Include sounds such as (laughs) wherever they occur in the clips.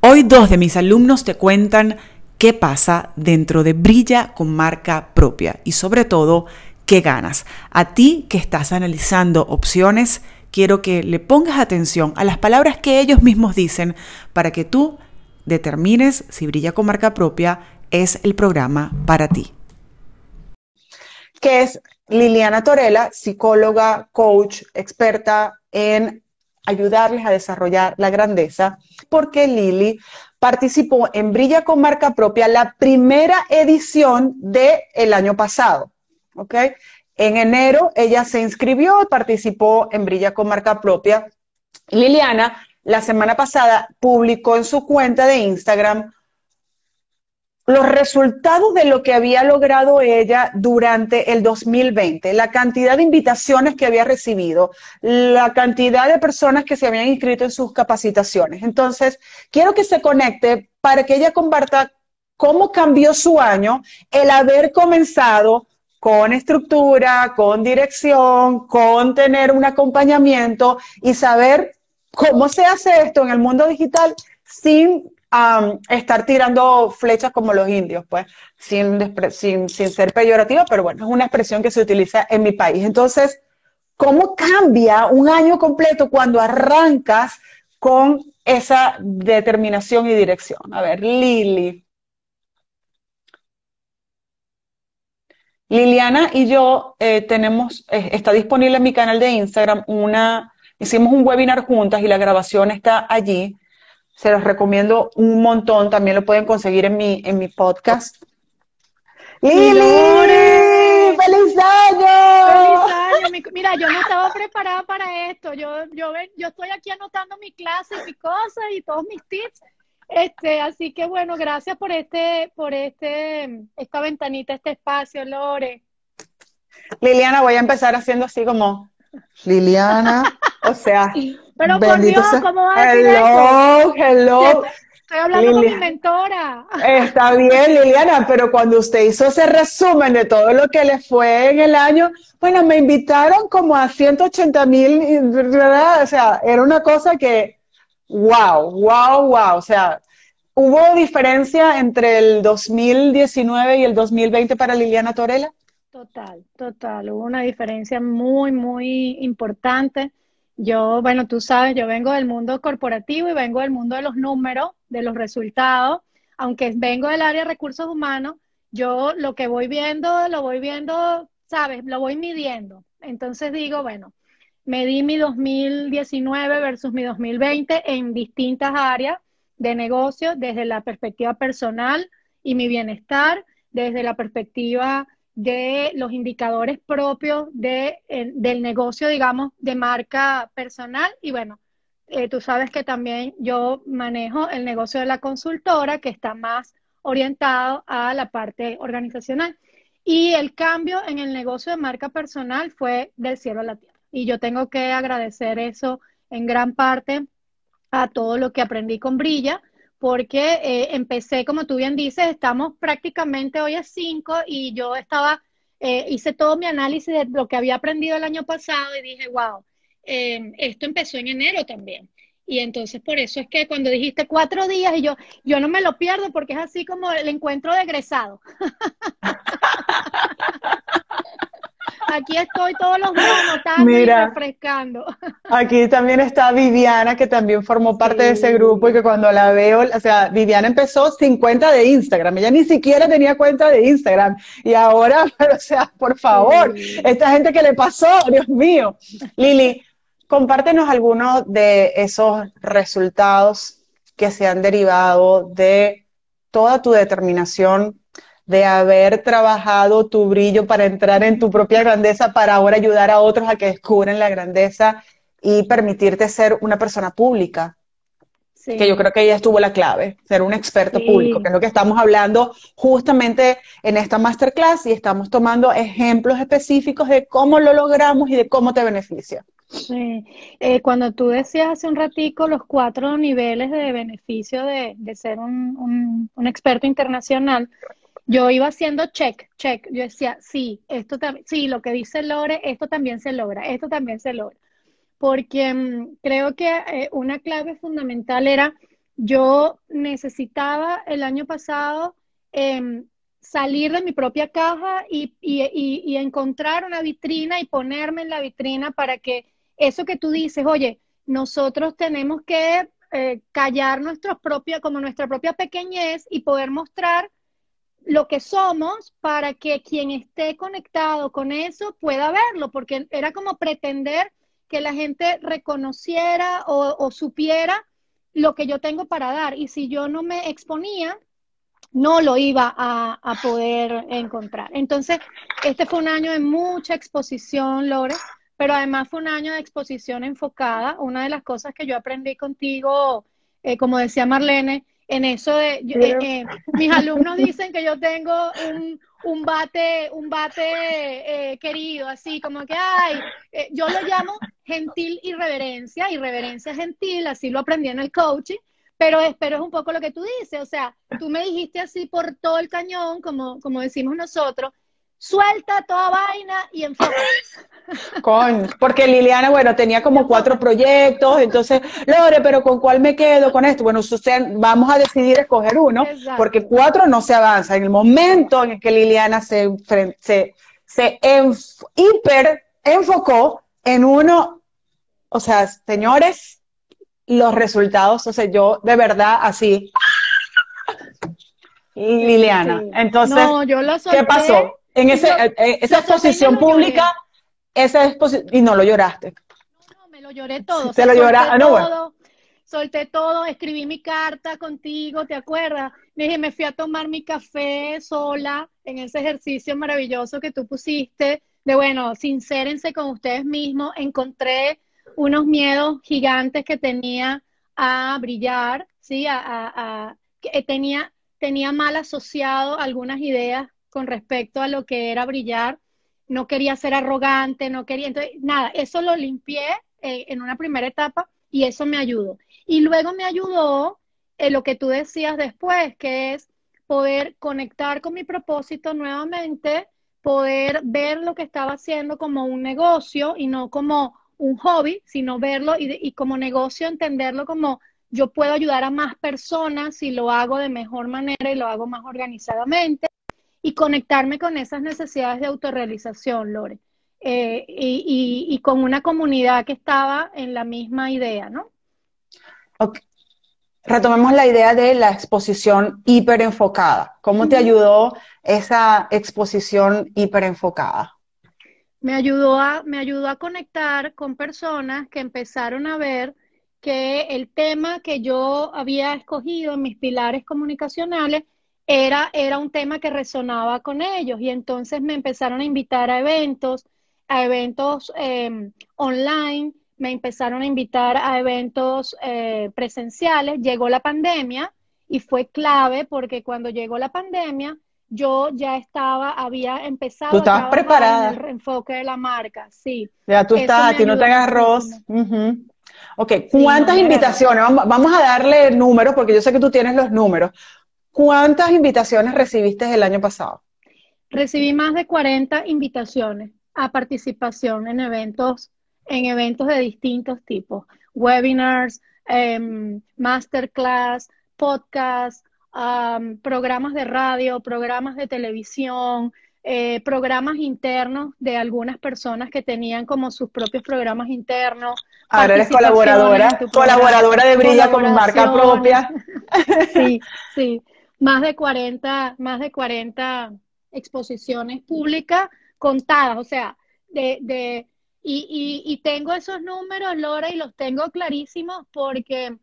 Hoy dos de mis alumnos te cuentan qué pasa dentro de Brilla con marca propia y sobre todo qué ganas. A ti que estás analizando opciones, quiero que le pongas atención a las palabras que ellos mismos dicen para que tú determines si Brilla con marca propia es el programa para ti. Que es Liliana Torella, psicóloga, coach, experta en ayudarles a desarrollar la grandeza, porque Lili participó en Brilla con marca propia la primera edición del el año pasado. ¿ok? En enero ella se inscribió participó en Brilla con marca propia. Liliana, la semana pasada, publicó en su cuenta de Instagram los resultados de lo que había logrado ella durante el 2020, la cantidad de invitaciones que había recibido, la cantidad de personas que se habían inscrito en sus capacitaciones. Entonces, quiero que se conecte para que ella comparta cómo cambió su año el haber comenzado con estructura, con dirección, con tener un acompañamiento y saber cómo se hace esto en el mundo digital sin estar tirando flechas como los indios, pues, sin, sin, sin ser peyorativa, pero bueno, es una expresión que se utiliza en mi país. Entonces, ¿cómo cambia un año completo cuando arrancas con esa determinación y dirección? A ver, Lili. Liliana y yo eh, tenemos, eh, está disponible en mi canal de Instagram una, hicimos un webinar juntas y la grabación está allí se los recomiendo un montón. También lo pueden conseguir en mi, en mi podcast. ¡Lili! ¡Feliz año! ¡Feliz año! Mira, yo no estaba preparada para esto. Yo, yo, yo estoy aquí anotando mi clase y mis cosas y todos mis tips. Este, así que bueno, gracias por este, por este, esta ventanita, este espacio, Lore. Liliana, voy a empezar haciendo así como Liliana, (laughs) o sea, pero por Dios, ¿cómo vas a decir hello, Hello, Estoy hablando con mi mentora. Está bien, Liliana, pero cuando usted hizo ese resumen de todo lo que le fue en el año, bueno, me invitaron como a 180 mil, ¿verdad? O sea, era una cosa que, wow, wow, wow. O sea, ¿hubo diferencia entre el 2019 y el 2020 para Liliana Torela? Total, total. Hubo una diferencia muy, muy importante. Yo, bueno, tú sabes, yo vengo del mundo corporativo y vengo del mundo de los números, de los resultados. Aunque vengo del área de recursos humanos, yo lo que voy viendo, lo voy viendo, sabes, lo voy midiendo. Entonces digo, bueno, medí mi 2019 versus mi 2020 en distintas áreas de negocio, desde la perspectiva personal y mi bienestar, desde la perspectiva de los indicadores propios de, del negocio, digamos, de marca personal. Y bueno, eh, tú sabes que también yo manejo el negocio de la consultora, que está más orientado a la parte organizacional. Y el cambio en el negocio de marca personal fue del cielo a la tierra. Y yo tengo que agradecer eso en gran parte a todo lo que aprendí con Brilla, porque eh, empecé, como tú bien dices, estamos prácticamente hoy a 5 y yo estaba, eh, hice todo mi análisis de lo que había aprendido el año pasado y dije, wow, em, esto empezó en enero también. Y entonces por eso es que cuando dijiste cuatro días y yo, yo no me lo pierdo porque es así como el encuentro de egresado. (laughs) Aquí estoy todos los días anotando y refrescando. (laughs) Aquí también está Viviana, que también formó parte de ese grupo y que cuando la veo, o sea, Viviana empezó sin cuenta de Instagram, ella ni siquiera tenía cuenta de Instagram. Y ahora, (laughs) o sea, por favor, esta gente que le pasó, (laughs) Dios mío. Lili, compártenos algunos de esos resultados que se han derivado de toda tu determinación de haber trabajado tu brillo para entrar en tu propia grandeza, para ahora ayudar a otros a que descubran la grandeza y permitirte ser una persona pública. Que yo creo que ahí estuvo la clave, ser un experto público, que es lo que estamos hablando justamente en esta masterclass y estamos tomando ejemplos específicos de cómo lo logramos y de cómo te beneficia. Sí. Eh, cuando tú decías hace un ratico los cuatro niveles de beneficio de, ser un, un, experto internacional, yo iba haciendo check, check. Yo decía, sí, esto también, sí, lo que dice Lore, esto también se logra, esto también se logra. Porque mm, creo que eh, una clave fundamental era yo necesitaba el año pasado em, salir de mi propia caja y, encontrar una vitrina y ponerme en la vitrina para que eso que tú dices, oye, nosotros tenemos que eh, callar nuestros propios, como nuestra propia pequeñez y poder mostrar lo que somos para que quien esté conectado con eso pueda verlo, porque era como pretender que la gente reconociera o supiera lo que yo tengo para dar. Y si yo no me exponía, no lo iba a, poder encontrar. Entonces, este fue un año de mucha exposición, Lore, pero además fue un año de exposición enfocada. Una de las cosas que yo aprendí contigo, eh, como decía Marlene, en eso de, eh, eh, mis alumnos dicen que yo tengo un, un bate, un bate querido, así como que, ay, yo lo llamo gentil irreverencia, irreverencia gentil, así lo aprendí en el coaching, pero, pero es un poco lo que tú dices, o sea, tú me dijiste así por todo el cañón, como, como decimos nosotros, suelta toda vaina y enfoca. Con, porque Liliana, bueno, tenía como cuatro proyectos, entonces, Lore, pero ¿con cuál me quedo con esto? Bueno, vamos a decidir escoger uno, porque cuatro no se avanza. En el momento en el que Liliana se, se, se hiper enfocó en uno, o sea, señores, los resultados, o sea, yo de verdad así. Liliana, entonces, ¿qué pasó? En ese, eh, esa exposición pública, esa exposición, y no lo lloraste. No, no, me lo lloré todo. Se lo lloraste, ah, no, bueno. Solté todo, escribí mi carta contigo, ¿te acuerdas? Me dije, me fui a tomar mi café sola en ese ejercicio maravilloso que tú pusiste, de bueno, sincérense con ustedes mismos, encontré unos miedos gigantes que tenía a brillar, ¿sí? A, que tenía, tenía mal asociado algunas ideas con respecto a lo que era brillar. No quería ser arrogante, no quería. Entonces, nada, eso lo limpié eh, en una primera etapa y eso me ayudó. Y luego me ayudó en lo que tú decías después, que es poder conectar con mi propósito nuevamente, poder ver lo que estaba haciendo como un negocio y no como un hobby, sino verlo y, como negocio entenderlo como yo puedo ayudar a más personas si lo hago de mejor manera y lo hago más organizadamente y conectarme con esas necesidades de autorrealización, Lore. Eh, y, con una comunidad que estaba en la misma idea, ¿no? Retomemos la idea de la exposición hiperenfocada. ¿Cómo te ayudó esa exposición hiperenfocada? me ayudó a, me ayudó a conectar con personas que empezaron a ver que el tema que yo había escogido en mis pilares comunicacionales era, era un tema que resonaba con ellos y entonces me empezaron a invitar a eventos, a eventos em, online, me empezaron a invitar a eventos eh, presenciales, llegó la pandemia y fue clave porque cuando llegó la pandemia yo ya estaba, había empezado ¿Tú estabas preparada? el enfoque de la marca, sí. Ya tú estás, a ti no te arroz. Ok, ¿cuántas invitaciones? Vamos, a darle números porque yo sé que tú tienes los números. ¿Cuántas invitaciones recibiste el año pasado? Recibí más de 40 invitaciones a participación en eventos, en eventos de distintos tipos, webinars, em, masterclass, podcast, programas de radio, programas de televisión, eh, programas internos de algunas personas que tenían como sus propios programas internos. Ahora eres colaboradora, colaboradora de Brilla con marca propia. (laughs) sí, sí. Más de 40, más de 40 exposiciones públicas contadas, o sea, de, de y, y, y tengo esos números, Lora, y los tengo clarísimos porque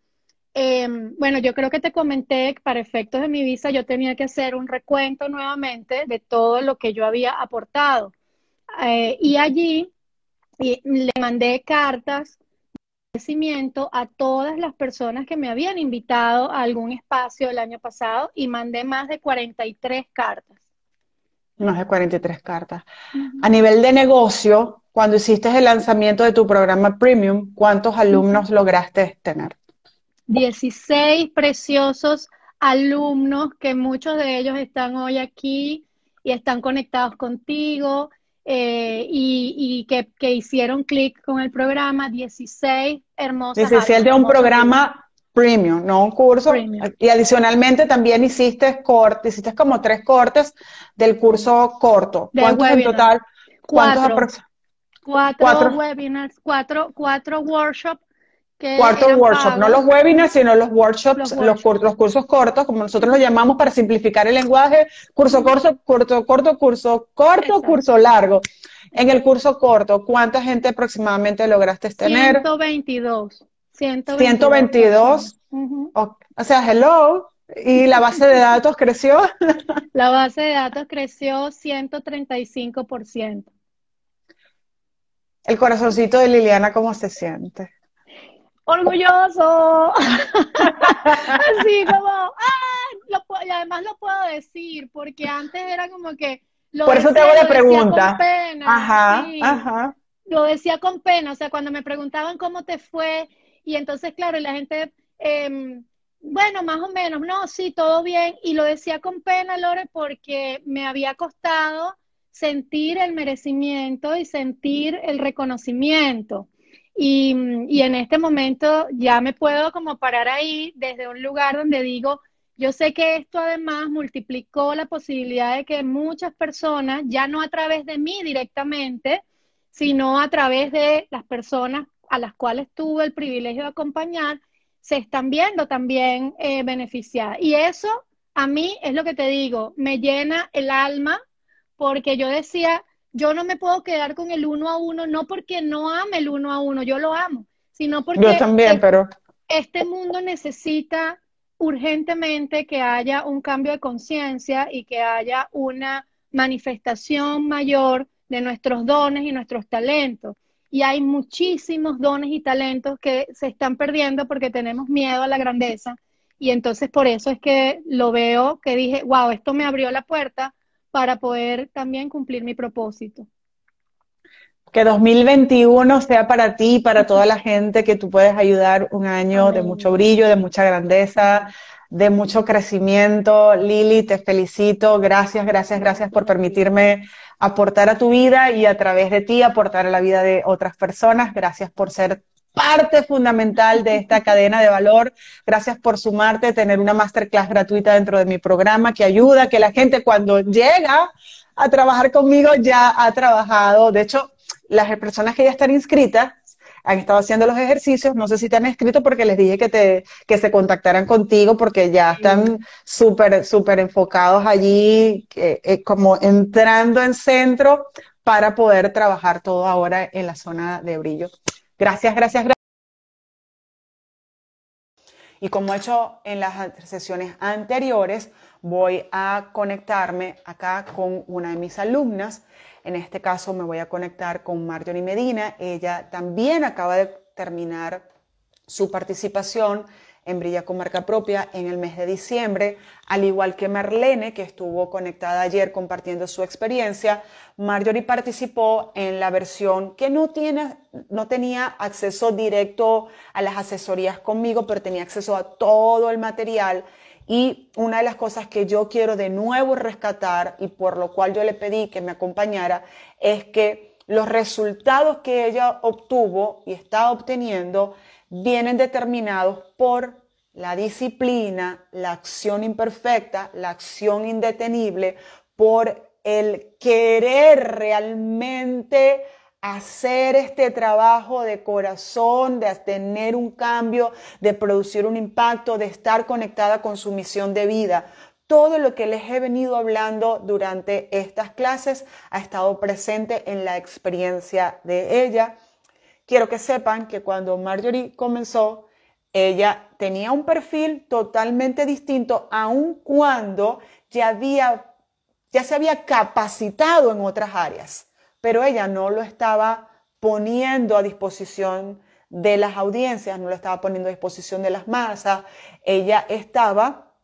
Em, bueno, yo creo que te comenté que para efectos de mi visa yo tenía que hacer un recuento nuevamente de todo lo que yo había aportado. Eh, y allí le mandé cartas agradecimiento a todas las personas que me habían invitado a algún espacio el año pasado y mandé más de 43 cartas. Más de 43 cartas. A nivel de negocio, cuando hiciste el lanzamiento de tu programa Premium, ¿cuántos alumnos lograste tener? 16 preciosos alumnos que muchos de ellos están hoy aquí y están conectados contigo eh, y, que, hicieron clic con el programa, 16 hermosas. 16 de un programa Premium, no un curso. Y adicionalmente también hiciste cortes, hiciste como tres cortes del curso corto. ¿Cuántos en total? Cuatro. Cuatro, webinars, cuatro, cuatro workshops. Cuatro workshops, no los webinars, sino los workshops, los, los, cursos cortos, como nosotros los llamamos para simplificar el lenguaje, curso corto, corto, corto, curso corto, curso largo. En el curso corto, ¿cuánta gente aproximadamente lograste tener? 122. 122. o, sea, hello. ¿Y la base de datos creció? (laughs) la base de datos creció 135%. El corazoncito de Liliana, ¿cómo se siente? Orgulloso. (laughs) Así como, ah, y además lo puedo decir, porque antes era como que por eso te hago la pregunta. ajá, ajá. Lo decía con pena, o sea, cuando me preguntaban cómo te fue, y entonces, claro, y la gente, em, bueno, más o menos, no, sí, todo bien, y lo decía con pena, Lore, porque me había costado sentir el merecimiento y sentir el reconocimiento. Y, en este momento ya me puedo como parar ahí desde un lugar donde digo, yo sé que esto además multiplicó la posibilidad de que muchas personas, ya no a través de mí directamente, sino a través de las personas a las cuales tuve el privilegio de acompañar, se están viendo también eh, beneficiadas. Y eso a mí es lo que te digo, me llena el alma porque yo decía, yo no me puedo quedar con el uno a uno, no porque no ame el uno a uno, yo lo amo, sino porque yo también, pero... este mundo necesita urgentemente que haya un cambio de conciencia y que haya una manifestación mayor de nuestros dones y nuestros talentos. Y hay muchísimos dones y talentos que se están perdiendo porque tenemos miedo a la grandeza. Y entonces por eso es que lo veo, que dije, wow, esto me abrió la puerta para poder también cumplir mi propósito. Que 2021 sea para ti y para toda la gente que tú puedes ayudar un año de mucho brillo, de mucha grandeza, de mucho crecimiento. Lili, te felicito. Gracias, gracias, gracias por permitirme aportar a tu vida y a través de ti aportar a la vida de otras personas. Gracias por ser parte fundamental de esta cadena de valor. Gracias por sumarte, tener una masterclass gratuita dentro de mi programa que ayuda a que la gente cuando llega a trabajar conmigo ya ha trabajado. De hecho, las personas que ya están inscritas han estado haciendo los ejercicios, no sé si te han escrito porque les dije que, te, que se contactaran contigo porque ya están súper, súper enfocados allí, eh, como entrando en centro para poder trabajar todo ahora en la zona de brillo. Gracias, gracias, gracias. Y como he hecho en las sesiones anteriores, voy a conectarme acá con una de mis alumnas en este caso me voy a conectar con Marjorie Medina. Ella también acaba de terminar su participación en Brilla con Marca Propia en el mes de diciembre, al igual que Marlene, que estuvo conectada ayer compartiendo su experiencia. Marjorie participó en la versión que no, tiene, no tenía acceso directo a las asesorías conmigo, pero tenía acceso a todo el material y una de las cosas que yo quiero de nuevo rescatar y por lo cual yo le pedí que me acompañara es que los resultados que ella obtuvo y está obteniendo vienen determinados por la disciplina, la acción imperfecta, la acción indetenible, por el querer realmente hacer este trabajo de corazón, de tener un cambio, de producir un impacto, de estar conectada con su misión de vida. Todo lo que les he venido hablando durante estas clases ha estado presente en la experiencia de ella. Quiero que sepan que cuando Marjorie comenzó, ella tenía un perfil totalmente distinto, aun cuando ya, había, ya se había capacitado en otras áreas pero ella no lo estaba poniendo a disposición de las audiencias, no lo estaba poniendo a disposición de las masas, ella estaba,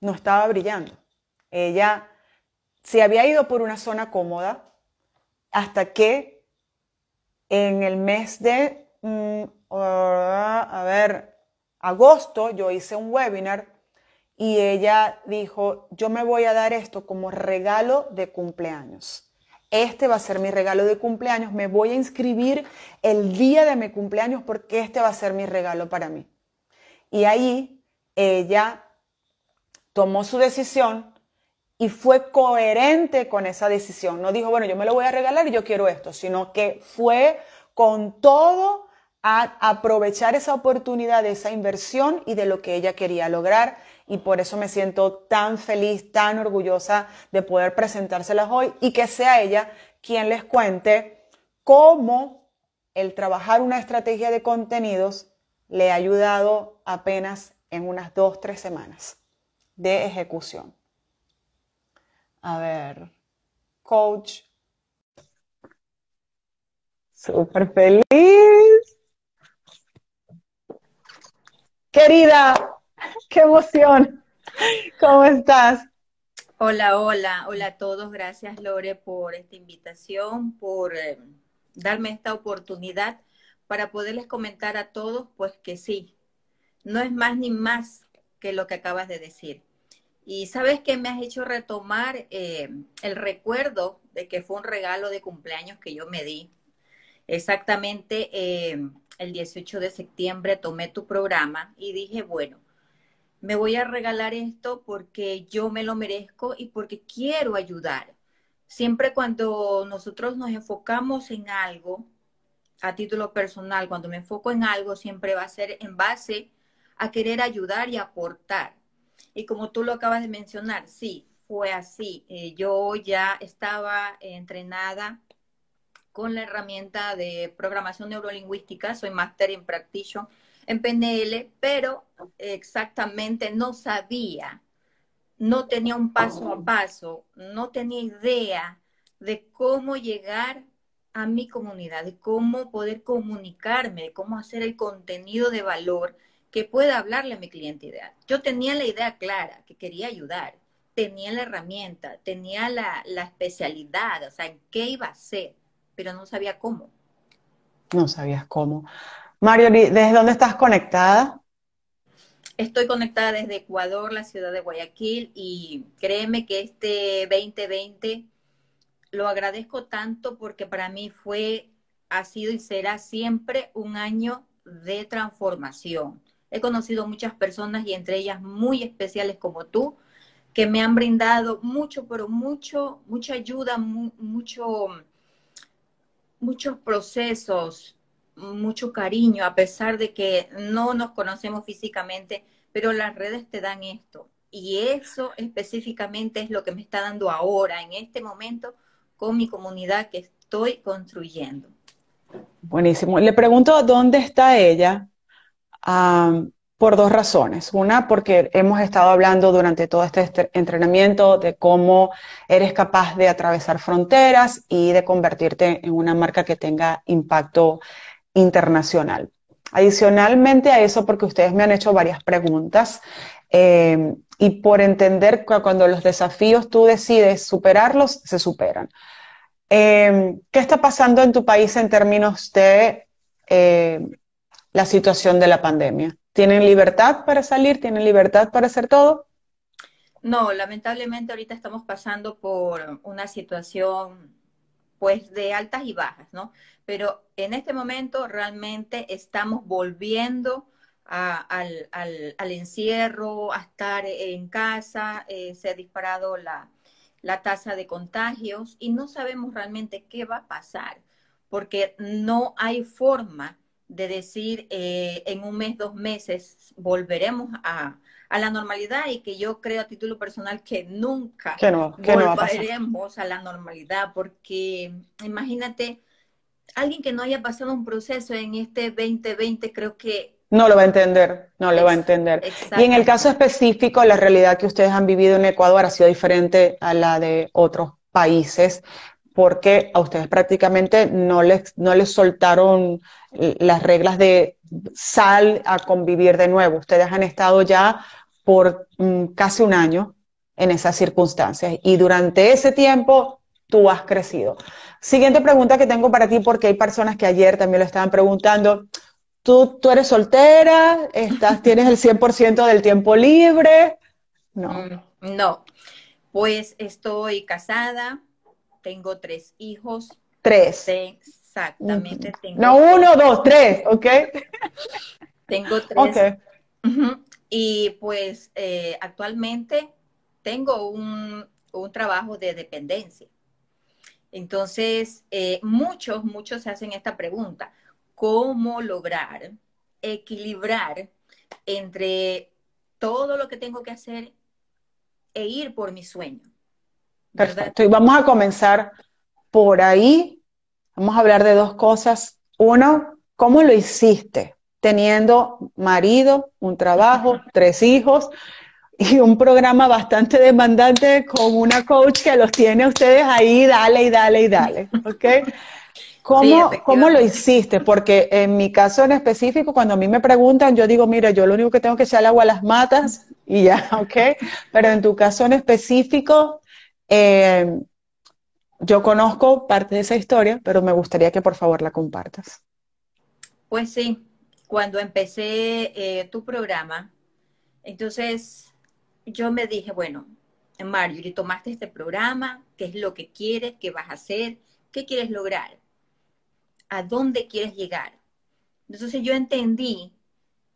no estaba brillando. Ella se había ido por una zona cómoda hasta que en el mes de, mm, a ver, agosto, yo hice un webinar y ella dijo, yo me voy a dar esto como regalo de cumpleaños. este va a ser mi regalo de cumpleaños, me voy a inscribir el día de mi cumpleaños porque este va a ser mi regalo para mí. Y ahí ella tomó su decisión y fue coherente con esa decisión. No dijo, bueno, yo me lo voy a regalar y yo quiero esto, sino que fue con todo a aprovechar esa oportunidad de esa inversión y de lo que ella quería lograr. Y por eso me siento tan feliz, tan orgullosa de poder presentárselas hoy y que sea ella quien les cuente cómo el trabajar una estrategia de contenidos le ha ayudado apenas en unas dos, tres semanas de ejecución. A ver, coach. Súper feliz. Querida, qué emoción. ¿Cómo estás? Hola, hola, hola a todos. Gracias, Lore, por esta invitación, por eh, darme esta oportunidad para poderles comentar a todos, pues que sí, no es más ni más que lo que acabas de decir. Y sabes que me has hecho retomar eh, el recuerdo de que fue un regalo de cumpleaños que yo me di. Exactamente eh, el 18 de septiembre tomé tu programa y dije, bueno, me voy a regalar esto porque yo me lo merezco y porque quiero ayudar. Siempre cuando nosotros nos enfocamos en algo, a título personal, cuando me enfoco en algo, siempre va a ser en base a querer ayudar y aportar. Y como tú lo acabas de mencionar, sí, fue así. Eh, yo ya estaba entrenada con la herramienta de programación neurolingüística, soy máster en practitioner en PNL, pero exactamente no sabía, no tenía un paso a paso, no tenía idea de cómo llegar a mi comunidad, de cómo poder comunicarme, de cómo hacer el contenido de valor que pueda hablarle a mi cliente ideal. Yo tenía la idea clara, que quería ayudar, tenía la herramienta, tenía la, especialidad, o sea, en qué iba a ser, pero no sabía cómo. No sabías cómo. Mario, ¿desde dónde estás conectada? Estoy conectada desde Ecuador, la ciudad de Guayaquil, y créeme que este 2020 lo agradezco tanto porque para mí fue, ha sido y será siempre un año de transformación. He conocido muchas personas y entre ellas muy especiales como tú, que me han brindado mucho, pero mucho, mucha ayuda, mucho, muchos procesos, mucho cariño, a pesar de que no nos conocemos físicamente, pero las redes te dan esto. Y eso específicamente es lo que me está dando ahora, en este momento, con mi comunidad que estoy construyendo. Buenísimo. Le pregunto dónde está ella por dos razones. Una, porque hemos estado hablando durante todo este entrenamiento de cómo eres capaz de atravesar fronteras y de convertirte en una marca que tenga impacto internacional. Adicionalmente a eso, porque ustedes me han hecho varias preguntas eh, y por entender que cuando los desafíos tú decides superarlos, se superan. Eh, ¿Qué está pasando en tu país en términos de eh, la situación de la pandemia? ¿Tienen libertad para salir? ¿Tienen libertad para hacer todo? No, lamentablemente ahorita estamos pasando por una situación pues de altas y bajas, ¿no? Pero en este momento realmente estamos volviendo al, encierro, a estar en casa, eh, se ha disparado la, la tasa de contagios y no sabemos realmente qué va a pasar, porque no hay forma de decir eh, en un mes, dos meses volveremos a, la normalidad y que yo creo a título personal que nunca volveremos a, la normalidad porque imagínate alguien que no haya pasado un proceso en este 2020 creo que no lo va a entender, no lo va a entender. Y en el caso específico, la realidad que ustedes han vivido en Ecuador ha sido diferente a la de otros países, porque a ustedes prácticamente no les, no les soltaron las reglas de sal a convivir de nuevo. Ustedes han estado ya por mm, casi un año en esas circunstancias y durante ese tiempo tú has crecido. Siguiente pregunta que tengo para ti, porque hay personas que ayer también lo estaban preguntando. ¿Tú, tú eres soltera? Estás, ¿Tienes el 100% del tiempo libre? No. Mm, no, pues estoy casada, tengo tres hijos. Tres. exactamente. no uno, dos, tres, ¿ok? (laughs) tengo tres. Y pues eh, actualmente tengo un, un, trabajo de dependencia. Entonces, eh, muchos, muchos se hacen esta pregunta, ¿cómo lograr equilibrar entre todo lo que tengo que hacer e ir por mi sueño? Perfecto. Y vamos a comenzar por ahí. Vamos a hablar de dos cosas. Uno, ¿cómo lo hiciste? Teniendo marido, un trabajo, tres hijos y un programa bastante demandante con una coach que los tiene ustedes ahí, dale y dale y dale. ¿Ok? (laughs) ¿Cómo, ¿Cómo, lo hiciste? Porque en mi caso en específico, cuando a mí me preguntan, yo digo, mira, yo lo único que tengo que echar agua a las matas y ya, (laughs) ¿ok? Pero en tu caso en específico, eh, yo conozco parte de esa historia, pero me gustaría que por favor la compartas. Pues sí, cuando empecé eh, tu programa, entonces yo me dije, bueno, Marjorie, tomaste este programa, ¿qué es lo que quieres? ¿Qué vas a hacer? ¿Qué quieres lograr? ¿A dónde quieres llegar? Entonces yo entendí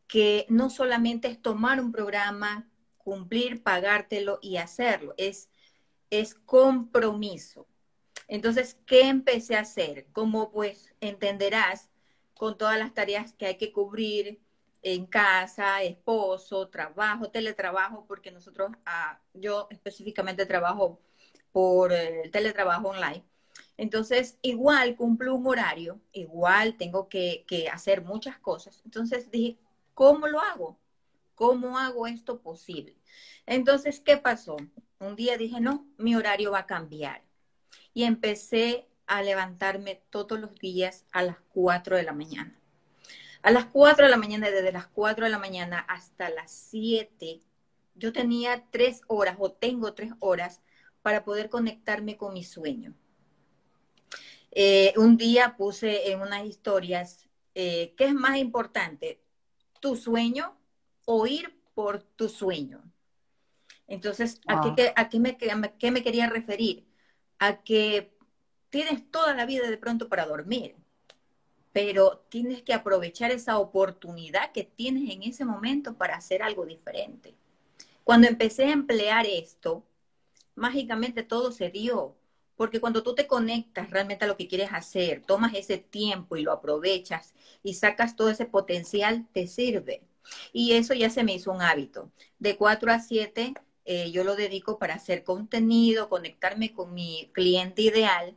que no solamente es tomar un programa, cumplir, pagártelo y hacerlo, es es compromiso. Entonces, ¿qué empecé a hacer? Como pues entenderás, con todas las tareas que hay que cubrir en casa, esposo, trabajo, teletrabajo, porque nosotros, ah, yo específicamente trabajo por el teletrabajo online. Entonces, igual cumplo un horario, igual tengo que, que hacer muchas cosas. Entonces dije, ¿cómo lo hago? ¿Cómo hago esto posible? Entonces, ¿qué pasó? Un día dije, no, mi horario va a cambiar. Y empecé a levantarme todos los días a las 4 de la mañana. A las 4 de la mañana, desde las 4 de la mañana hasta las 7, yo tenía tres horas o tengo tres horas para poder conectarme con mi sueño. Eh, un día puse en unas historias, eh, ¿qué es más importante? ¿Tu sueño o ir por tu sueño? Entonces, ¿a, qué, a qué, me, qué me quería referir? A que tienes toda la vida de pronto para dormir, pero tienes que aprovechar esa oportunidad que tienes en ese momento para hacer algo diferente. Cuando empecé a emplear esto, mágicamente todo se dio, porque cuando tú te conectas realmente a lo que quieres hacer, tomas ese tiempo y lo aprovechas y sacas todo ese potencial, te sirve. Y eso ya se me hizo un hábito. De 4 a 7 eh, yo lo dedico para hacer contenido, conectarme con mi cliente ideal,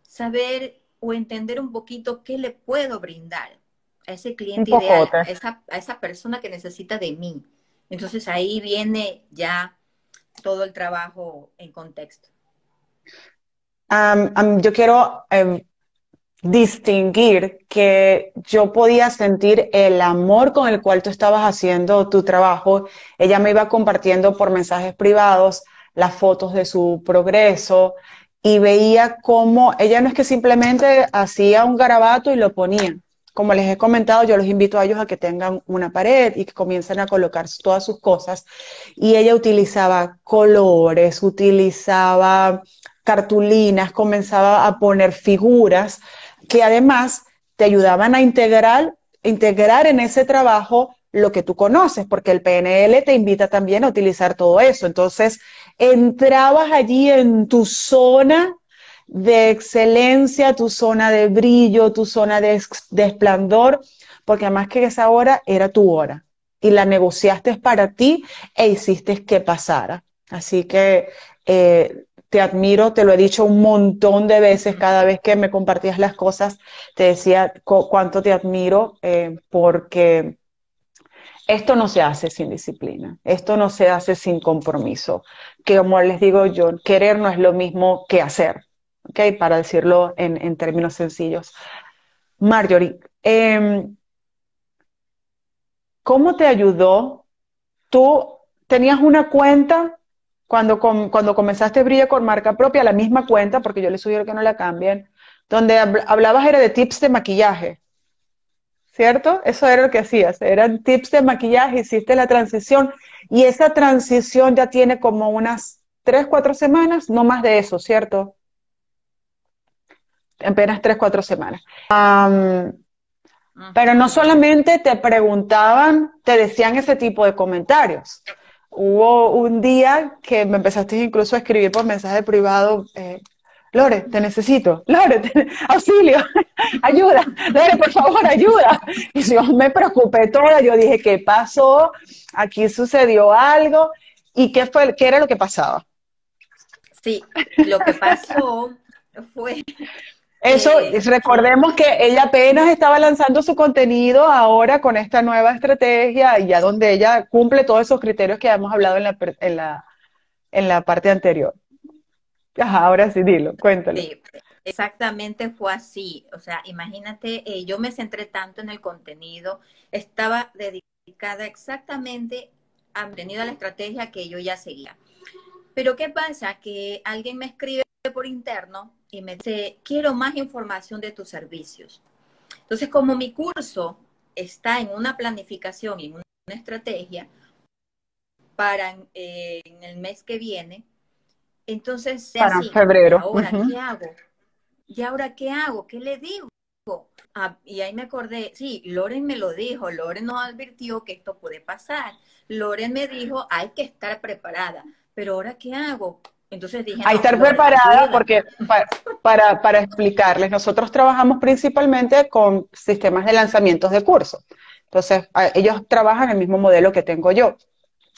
saber o entender un poquito qué le puedo brindar a ese cliente ideal, a esa, a esa persona que necesita de mí. Entonces ahí viene ya todo el trabajo en contexto. yo quiero em, distinguir que yo podía sentir el amor con el cual tú estabas haciendo tu trabajo. Ella me iba compartiendo por mensajes privados las fotos de su progreso y veía cómo ella no es que simplemente hacía un garabato y lo ponía. Como les he comentado, yo los invito a ellos a que tengan una pared y que comiencen a colocar todas sus cosas. Y ella utilizaba colores, utilizaba cartulinas, comenzaba a poner figuras que además te ayudaban a integrar, integrar en ese trabajo lo que tú conoces, porque el PNL te invita también a utilizar todo eso. Entonces, entrabas allí en tu zona de excelencia, tu zona de brillo, tu zona de, esplendor, porque además que esa hora era tu hora y la negociaste para ti e hiciste que pasara. Así que eh, te admiro, te lo he dicho un montón de veces cada vez que me compartías las cosas, te decía cuánto te admiro eh, porque esto no se hace sin disciplina, esto no se hace sin compromiso, que como les digo yo, querer no es lo mismo que hacer, ¿ok? Para decirlo en, términos sencillos. Marjorie, em, ¿cómo te ayudó? Tú tenías una cuenta cuando, cuando comenzaste Brilla con marca propia, la misma cuenta, porque yo les sugiero que no la cambien, donde hablabas era de tips de maquillaje, ¿cierto? Eso era lo que hacías, eran tips de maquillaje, hiciste la transición y esa transición ya tiene como unas tres, cuatro semanas, no más de eso, ¿cierto? apenas tres, cuatro semanas. pero no solamente te preguntaban, te decían ese tipo de comentarios. Hubo un día que me empezaste incluso a escribir por mensaje privado, eh, Lore, te necesito, Lore, (laughs) auxilio, (laughs) ayuda, Lore, por favor, ayuda. Y yo me preocupé toda, yo dije, ¿qué pasó? Aquí sucedió algo. ¿Y qué, fue, qué era lo que pasaba? Sí, lo que pasó fue... Eso, eh, recordemos que ella apenas estaba lanzando su contenido ahora con esta nueva estrategia y ya donde ella cumple todos esos criterios que hemos hablado en la, en la, en la parte anterior. Ajá, ahora sí, dilo, cuéntalo. Sí, exactamente fue así. O sea, imagínate, eh, yo me centré tanto en el contenido, estaba dedicada exactamente a contenido, a la estrategia que yo ya seguía. Pero ¿qué pasa? Que alguien me escribe por interno y me dice, quiero más información de tus servicios. Entonces, como mi curso está en una planificación y en una estrategia para eh, en el mes que viene, entonces, para febrero. ¿Ahora qué hago? ¿Y ahora qué hago? ¿Qué le digo? Ah, y ahí me acordé, sí, Loren me lo dijo, Loren nos advirtió que esto puede pasar. Loren me dijo, hay que estar preparada, pero ahora qué hago? Entonces dije, hay que estar preparada porque para, para, explicarles, nosotros trabajamos principalmente con sistemas de lanzamientos de cursos. Entonces, ellos trabajan el mismo modelo que tengo yo.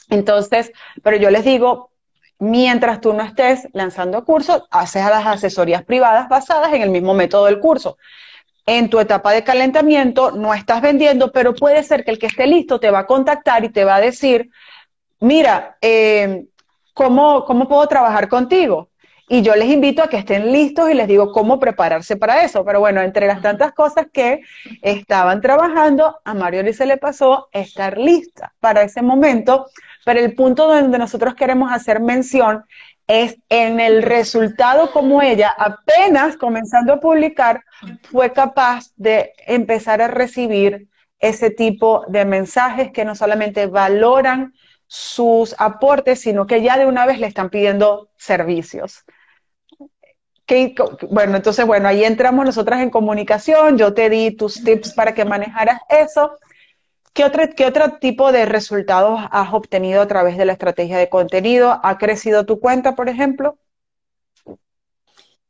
Entonces, pero yo les digo, mientras tú no estés lanzando cursos, haces las asesorías privadas basadas en el mismo método del curso. En tu etapa de calentamiento no estás vendiendo, pero puede ser que el que esté listo te va a contactar y te va a decir, mira, eh, ¿cómo, ¿cómo puedo trabajar contigo? Y yo les invito a que estén listos y les digo cómo prepararse para eso. Pero bueno, entre las tantas cosas que estaban trabajando, a Mario se le pasó estar lista para ese momento pero el punto donde nosotros queremos hacer mención es en el resultado como ella, apenas comenzando a publicar, fue capaz de empezar a recibir ese tipo de mensajes que no solamente valoran sus aportes, sino que ya de una vez le están pidiendo servicios. bueno, entonces, bueno, ahí entramos nosotras en comunicación, yo te di tus tips para que manejaras eso ¿Qué otro, ¿Qué otro tipo de resultados has obtenido a través de la estrategia de contenido? ¿Ha crecido tu cuenta, por ejemplo?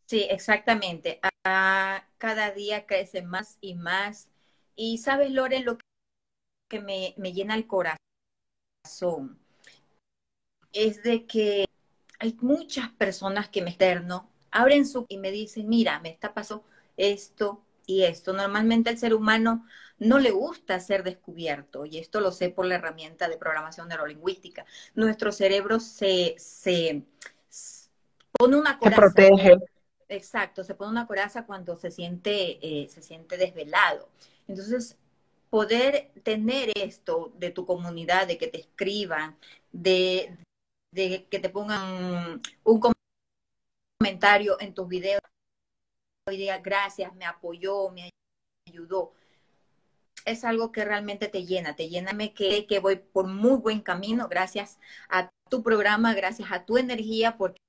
Sí, exactamente. cada día crece más y más. Y sabes, Lore, lo que me, llena el corazón es de que hay muchas personas que me externo, abren su y me dicen, mira, me está pasando esto y esto. Normalmente el ser humano no le gusta ser descubierto, y esto lo sé por la herramienta de programación neurolingüística. Nuestro cerebro se, se, pone una coraza. Se protege. Exacto, se pone una coraza cuando se siente, eh, se siente desvelado. Entonces, poder tener esto de tu comunidad, de que te escriban, de, de que te pongan un comentario en tus videos y diga gracias, me apoyó, me ayudó es algo que realmente te llena, te llena que, que voy por muy buen camino gracias a tu programa, gracias a tu energía, porque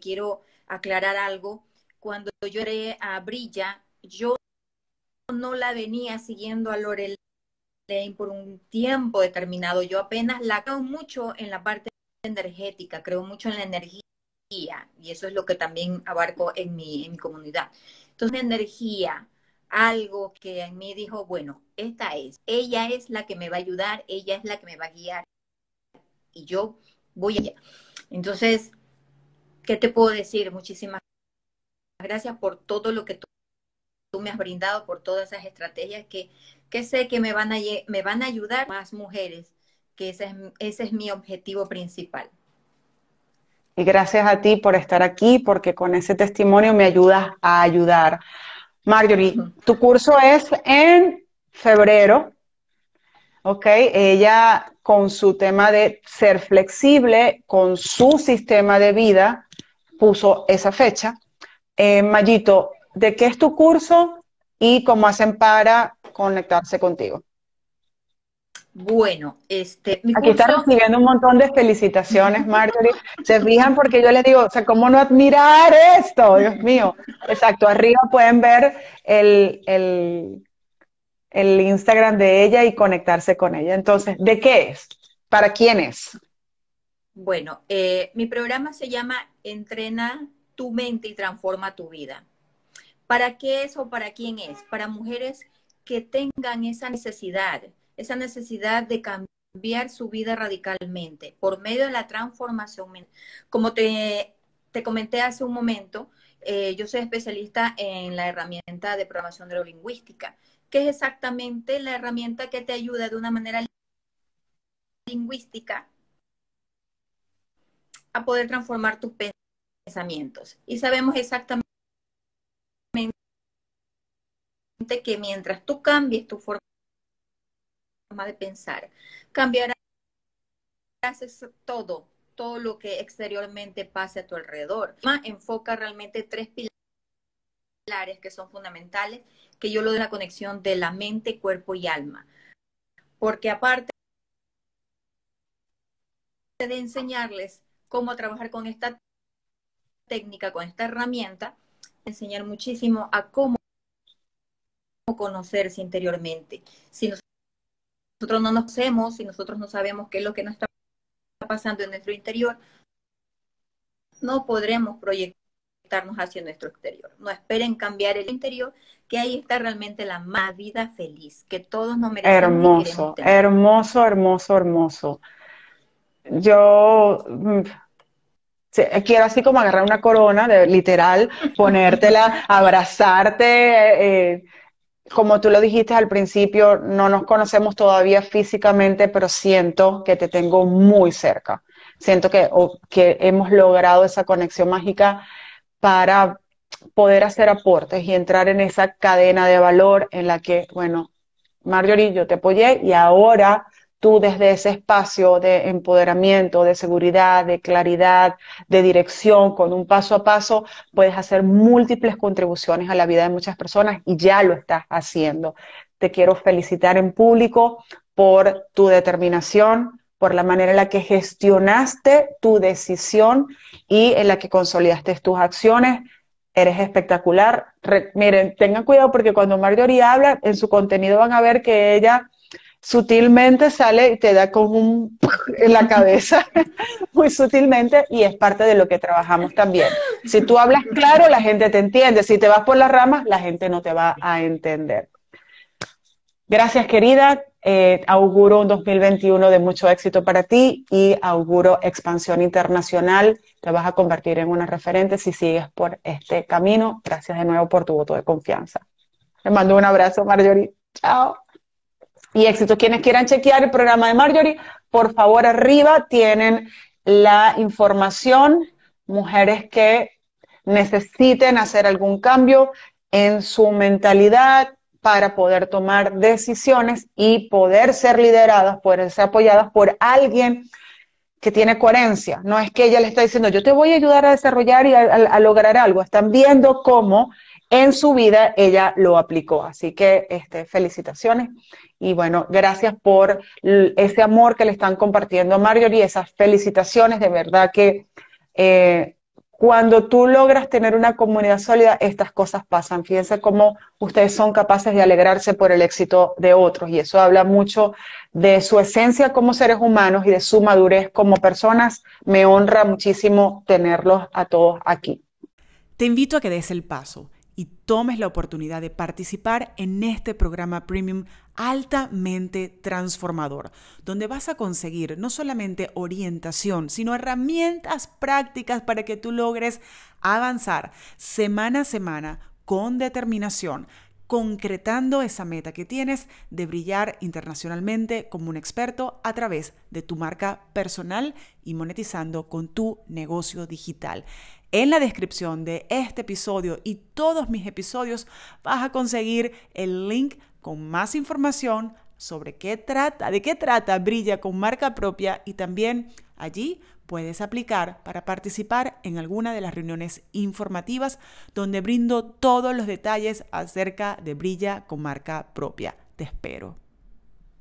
quiero aclarar algo. Cuando yo era a Brilla, yo no la venía siguiendo a Lorel por un tiempo determinado. Yo apenas la creo mucho en la parte energética, creo mucho en la energía y eso es lo que también abarco en mi, en mi comunidad. Entonces, energía, algo que en mí dijo, bueno, esta es, ella es la que me va a ayudar, ella es la que me va a guiar y yo voy allá. Entonces, ¿qué te puedo decir? Muchísimas gracias por todo lo que tú, me has brindado, por todas esas estrategias que, que sé que me van, a, me van a ayudar más mujeres, que ese es, ese es mi objetivo principal. Y gracias a ti por estar aquí, porque con ese testimonio me ayudas a ayudar Marjorie, tu curso es en febrero, ¿ok? Ella con su tema de ser flexible, con su sistema de vida, puso esa fecha. Eh, Mayito, ¿de qué es tu curso y cómo hacen para conectarse contigo? Bueno, este, Aquí está recibiendo un montón de felicitaciones, Marjorie. Se fijan porque yo les digo, o sea, ¿cómo no admirar esto? Dios mío. Exacto, arriba pueden ver el, el, el Instagram de ella y conectarse con ella. Entonces, ¿de qué es? ¿Para quién es? Bueno, eh, mi programa se llama Entrena tu mente y transforma tu vida. ¿Para qué es o para quién es? Para mujeres que tengan esa necesidad, esa necesidad de cambiar su vida radicalmente por medio de la transformación. Como te, te comenté hace un momento, eh, yo soy especialista en la herramienta de programación neurolingüística, que es exactamente la herramienta que te ayuda de una manera lingüística a poder transformar tus pensamientos. Y sabemos exactamente que mientras tú cambies tu forma de pensar, cambiarás todo, todo lo que exteriormente pase a tu alrededor. Enfoca realmente tres pilares que son fundamentales, que yo lo de la conexión de la mente, cuerpo y alma. Porque aparte de enseñarles cómo trabajar con esta técnica, con esta herramienta, enseñar muchísimo a cómo conocerse interiormente. Si nosotros no nos conocemos, si nosotros no sabemos qué es lo que nos está pasando en nuestro interior, no podremos proyectarnos hacia nuestro exterior. No esperen cambiar el interior, que ahí está realmente la más vida feliz, que todos nos merecemos. Hermoso, hermoso, hermoso, hermoso. Yo mm, quiero así como agarrar una corona, de, literal, ponértela, (laughs) abrazarte. Eh, como tú lo dijiste al principio, no nos conocemos todavía físicamente, pero siento que te tengo muy cerca. Siento que, que hemos logrado esa conexión mágica para poder hacer aportes y entrar en esa cadena de valor en la que, bueno, Marjorie, yo te apoyé y ahora tú desde ese espacio de empoderamiento, de seguridad, de claridad, de dirección, con un paso a paso, puedes hacer múltiples contribuciones a la vida de muchas personas y ya lo estás haciendo. Te quiero felicitar en público por tu determinación, por la manera en la que gestionaste tu decisión y en la que consolidaste tus acciones. Eres espectacular. miren, tengan cuidado porque cuando Marjorie habla, en su contenido van a ver que ella sutilmente sale y te da con un (laughs) en la cabeza, (laughs) muy sutilmente, y es parte de lo que trabajamos también. Si tú hablas claro, la gente te entiende. Si te vas por las ramas, la gente no te va a entender. Gracias, querida. Eh, auguro un 2021 de mucho éxito para ti y auguro expansión internacional. Te vas a convertir en una referente si sigues por este camino. Gracias de nuevo por tu voto de confianza. Te mando un abrazo, Marjorie. Chao y éxito. Quienes quieran chequear el programa de Marjorie, por favor, arriba tienen la información. Mujeres que necesiten hacer algún cambio en su mentalidad para poder tomar decisiones y poder ser lideradas, poder ser apoyadas por alguien que tiene coherencia. No es que ella le está diciendo, yo te voy a ayudar a desarrollar y a, lograr algo. Están viendo cómo en su vida ella lo aplicó. Así que este, felicitaciones y bueno, gracias por ese amor que le están compartiendo a Marjorie, esas felicitaciones, de verdad que eh, cuando tú logras tener una comunidad sólida, estas cosas pasan. Fíjense cómo ustedes son capaces de alegrarse por el éxito de otros y eso habla mucho de su esencia como seres humanos y de su madurez como personas. Me honra muchísimo tenerlos a todos aquí. Te invito a que des el paso y tomes la oportunidad de participar en este programa premium altamente transformador, donde vas a conseguir no solamente orientación, sino herramientas prácticas para que tú logres avanzar semana a semana con determinación concretando esa meta que tienes de brillar internacionalmente como un experto a través de tu marca personal y monetizando con tu negocio digital. En la descripción de este episodio y todos mis episodios vas a conseguir el link con más información sobre qué trata, de qué trata Brilla con marca propia y también allí puedes aplicar para participar en alguna de las reuniones informativas donde brindo todos los detalles acerca de Brilla con marca propia. Te espero.